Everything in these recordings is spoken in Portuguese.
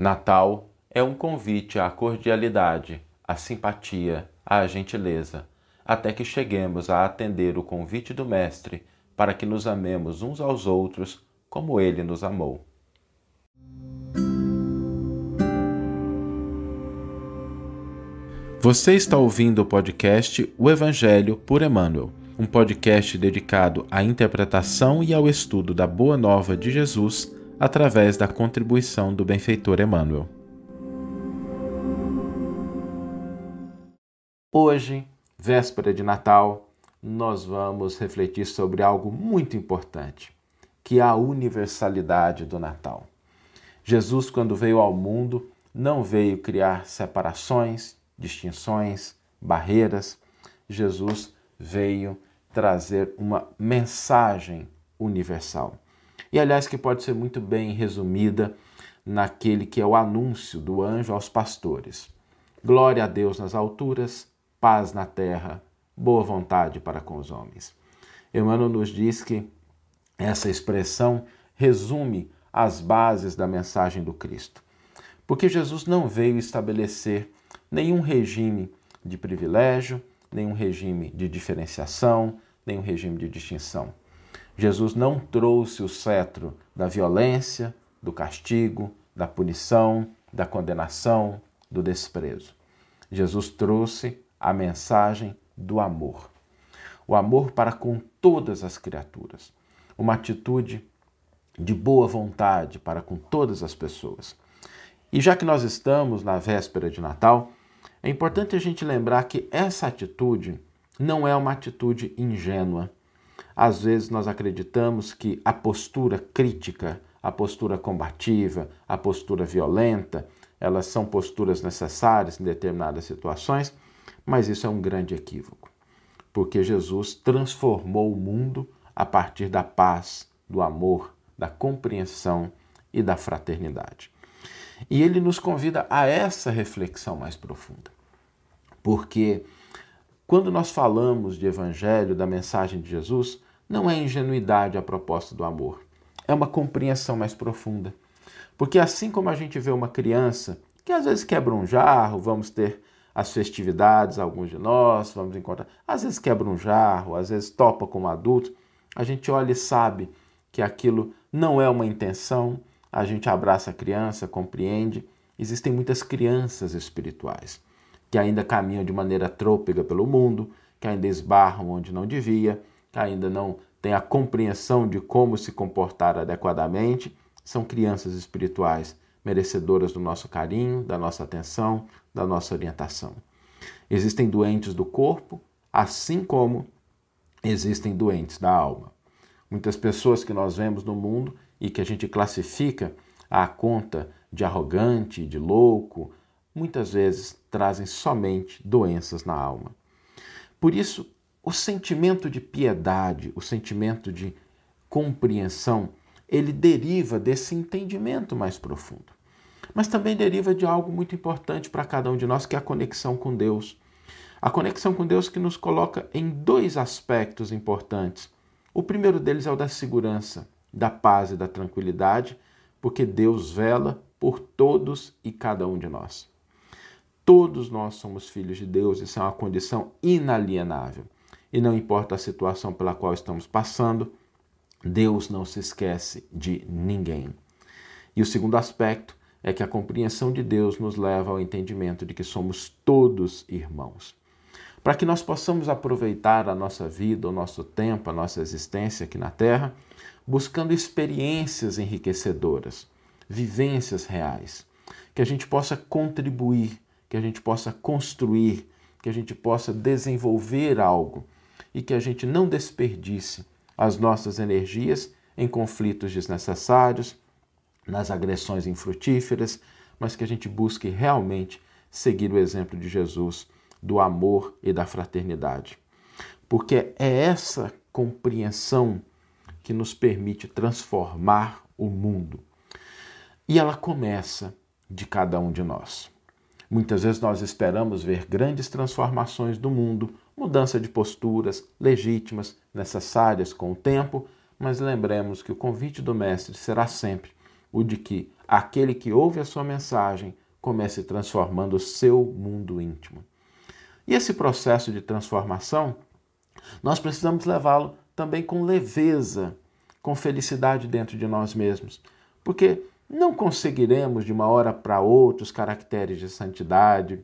Natal é um convite à cordialidade, à simpatia, à gentileza, até que cheguemos a atender o convite do Mestre para que nos amemos uns aos outros como ele nos amou. Você está ouvindo o podcast O Evangelho por Emmanuel, um podcast dedicado à interpretação e ao estudo da Boa Nova de Jesus através da contribuição do benfeitor Emmanuel. Hoje, véspera de Natal, nós vamos refletir sobre algo muito importante, que é a universalidade do Natal. Jesus, quando veio ao mundo, não veio criar separações, distinções, barreiras. Jesus veio trazer uma mensagem universal. E aliás, que pode ser muito bem resumida naquele que é o anúncio do anjo aos pastores: Glória a Deus nas alturas, paz na terra, boa vontade para com os homens. Emmanuel nos diz que essa expressão resume as bases da mensagem do Cristo. Porque Jesus não veio estabelecer nenhum regime de privilégio, nenhum regime de diferenciação, nenhum regime de distinção. Jesus não trouxe o cetro da violência, do castigo, da punição, da condenação, do desprezo. Jesus trouxe a mensagem do amor. O amor para com todas as criaturas. Uma atitude de boa vontade para com todas as pessoas. E já que nós estamos na véspera de Natal, é importante a gente lembrar que essa atitude não é uma atitude ingênua. Às vezes nós acreditamos que a postura crítica, a postura combativa, a postura violenta, elas são posturas necessárias em determinadas situações, mas isso é um grande equívoco, porque Jesus transformou o mundo a partir da paz, do amor, da compreensão e da fraternidade. E ele nos convida a essa reflexão mais profunda. Porque quando nós falamos de evangelho, da mensagem de Jesus, não é ingenuidade a proposta do amor, é uma compreensão mais profunda. Porque assim como a gente vê uma criança que às vezes quebra um jarro, vamos ter as festividades, alguns de nós, vamos encontrar, às vezes quebra um jarro, às vezes topa como adulto, a gente olha e sabe que aquilo não é uma intenção, a gente abraça a criança, compreende. Existem muitas crianças espirituais que ainda caminham de maneira trôpega pelo mundo, que ainda esbarram onde não devia, que ainda não têm a compreensão de como se comportar adequadamente. São crianças espirituais merecedoras do nosso carinho, da nossa atenção, da nossa orientação. Existem doentes do corpo, assim como existem doentes da alma. Muitas pessoas que nós vemos no mundo e que a gente classifica à conta de arrogante, de louco, muitas vezes trazem somente doenças na alma. Por isso, o sentimento de piedade, o sentimento de compreensão, ele deriva desse entendimento mais profundo. Mas também deriva de algo muito importante para cada um de nós, que é a conexão com Deus. A conexão com Deus que nos coloca em dois aspectos importantes. O primeiro deles é o da segurança da paz e da tranquilidade, porque Deus vela por todos e cada um de nós. Todos nós somos filhos de Deus, isso é uma condição inalienável. E não importa a situação pela qual estamos passando, Deus não se esquece de ninguém. E o segundo aspecto é que a compreensão de Deus nos leva ao entendimento de que somos todos irmãos. Para que nós possamos aproveitar a nossa vida, o nosso tempo, a nossa existência aqui na Terra, buscando experiências enriquecedoras, vivências reais, que a gente possa contribuir, que a gente possa construir, que a gente possa desenvolver algo e que a gente não desperdice as nossas energias em conflitos desnecessários, nas agressões infrutíferas, mas que a gente busque realmente seguir o exemplo de Jesus do amor e da fraternidade. Porque é essa compreensão que nos permite transformar o mundo. E ela começa de cada um de nós. Muitas vezes nós esperamos ver grandes transformações do mundo, mudança de posturas legítimas, necessárias com o tempo, mas lembremos que o convite do Mestre será sempre o de que aquele que ouve a sua mensagem comece transformando o seu mundo íntimo. E esse processo de transformação, nós precisamos levá-lo também com leveza, com felicidade dentro de nós mesmos, porque não conseguiremos de uma hora para outra os caracteres de santidade,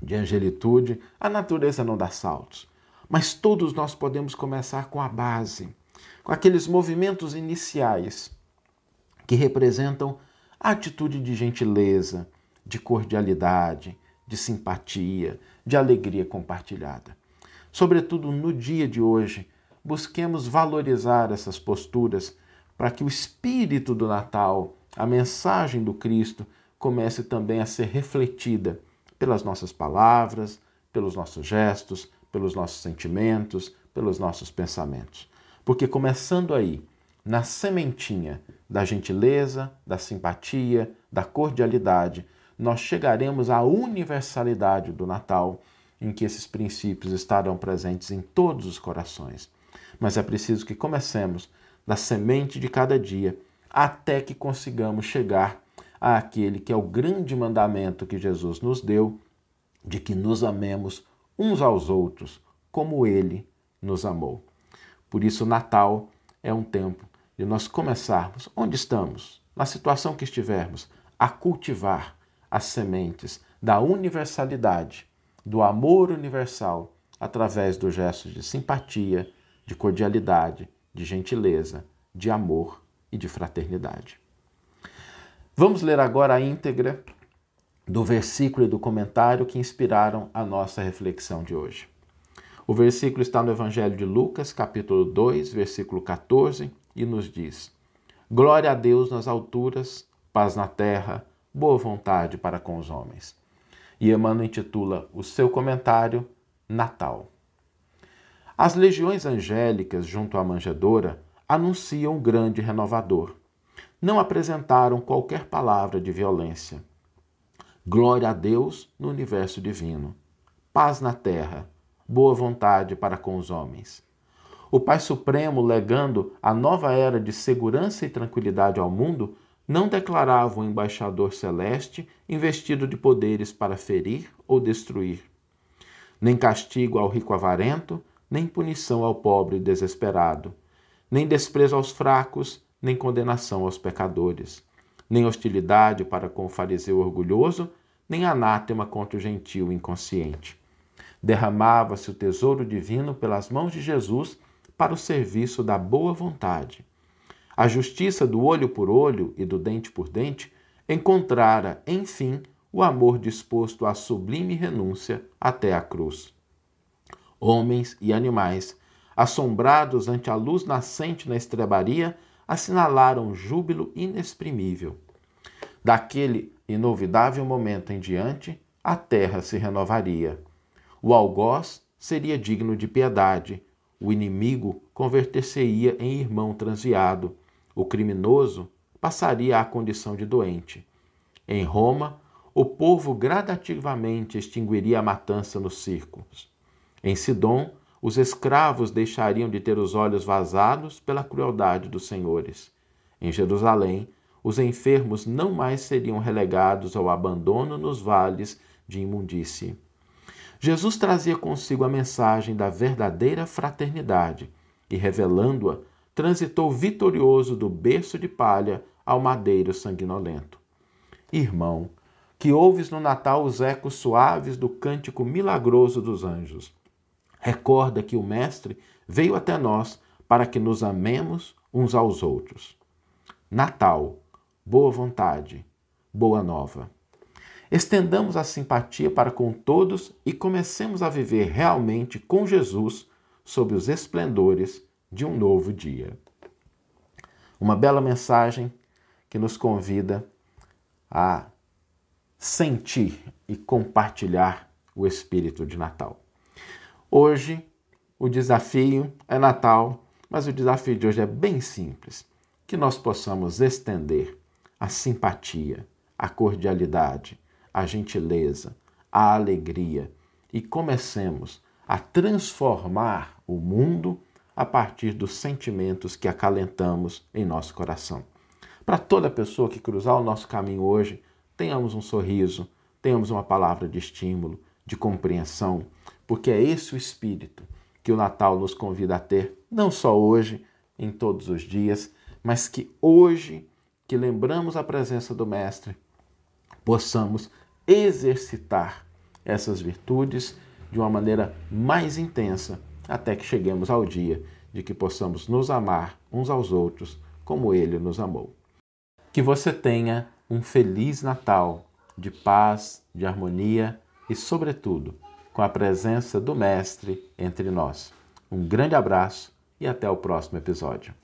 de angelitude, a natureza não dá saltos. Mas todos nós podemos começar com a base, com aqueles movimentos iniciais que representam a atitude de gentileza, de cordialidade, de simpatia, de alegria compartilhada. Sobretudo no dia de hoje, busquemos valorizar essas posturas para que o espírito do Natal, a mensagem do Cristo, comece também a ser refletida pelas nossas palavras, pelos nossos gestos, pelos nossos sentimentos, pelos nossos pensamentos. Porque começando aí, na sementinha da gentileza, da simpatia, da cordialidade, nós chegaremos à universalidade do Natal, em que esses princípios estarão presentes em todos os corações. Mas é preciso que comecemos da semente de cada dia até que consigamos chegar àquele que é o grande mandamento que Jesus nos deu, de que nos amemos uns aos outros, como ele nos amou. Por isso, Natal é um tempo de nós começarmos, onde estamos, na situação que estivermos, a cultivar as sementes da universalidade, do amor universal, através dos gestos de simpatia, de cordialidade, de gentileza, de amor e de fraternidade. Vamos ler agora a íntegra do versículo e do comentário que inspiraram a nossa reflexão de hoje. O versículo está no Evangelho de Lucas, capítulo 2, versículo 14, e nos diz: Glória a Deus nas alturas, paz na terra, boa vontade para com os homens. E Emmanuel intitula o seu comentário Natal. As legiões angélicas junto à manjedoura anunciam o grande renovador. Não apresentaram qualquer palavra de violência. Glória a Deus no universo divino. Paz na terra boa vontade para com os homens. O Pai Supremo, legando a nova era de segurança e tranquilidade ao mundo, não declarava o embaixador celeste investido de poderes para ferir ou destruir. Nem castigo ao rico avarento, nem punição ao pobre desesperado, nem desprezo aos fracos, nem condenação aos pecadores, nem hostilidade para com o fariseu orgulhoso, nem anátema contra o gentil inconsciente derramava-se o tesouro divino pelas mãos de Jesus para o serviço da boa vontade. A justiça do olho por olho e do dente por dente encontrara, enfim, o amor disposto à sublime renúncia até a cruz. Homens e animais, assombrados ante a luz nascente na estrebaria, assinalaram júbilo inexprimível. Daquele inovidável momento em diante, a terra se renovaria. O algoz seria digno de piedade, o inimigo converter-se-ia em irmão transviado, o criminoso passaria à condição de doente. Em Roma, o povo gradativamente extinguiria a matança nos circos. Em Sidom, os escravos deixariam de ter os olhos vazados pela crueldade dos senhores. Em Jerusalém, os enfermos não mais seriam relegados ao abandono nos vales de imundície. Jesus trazia consigo a mensagem da verdadeira fraternidade e, revelando-a, transitou vitorioso do berço de palha ao madeiro sanguinolento. Irmão, que ouves no Natal os ecos suaves do cântico milagroso dos anjos. Recorda que o Mestre veio até nós para que nos amemos uns aos outros. Natal, boa vontade, boa nova. Estendamos a simpatia para com todos e comecemos a viver realmente com Jesus sob os esplendores de um novo dia. Uma bela mensagem que nos convida a sentir e compartilhar o espírito de Natal. Hoje, o desafio é Natal, mas o desafio de hoje é bem simples: que nós possamos estender a simpatia, a cordialidade, a gentileza, a alegria e comecemos a transformar o mundo a partir dos sentimentos que acalentamos em nosso coração. Para toda pessoa que cruzar o nosso caminho hoje, tenhamos um sorriso, tenhamos uma palavra de estímulo, de compreensão, porque é esse o espírito que o Natal nos convida a ter, não só hoje, em todos os dias, mas que hoje, que lembramos a presença do Mestre, possamos exercitar essas virtudes de uma maneira mais intensa, até que cheguemos ao dia de que possamos nos amar uns aos outros como Ele nos amou. Que você tenha um feliz Natal de paz, de harmonia e, sobretudo, com a presença do Mestre entre nós. Um grande abraço e até o próximo episódio.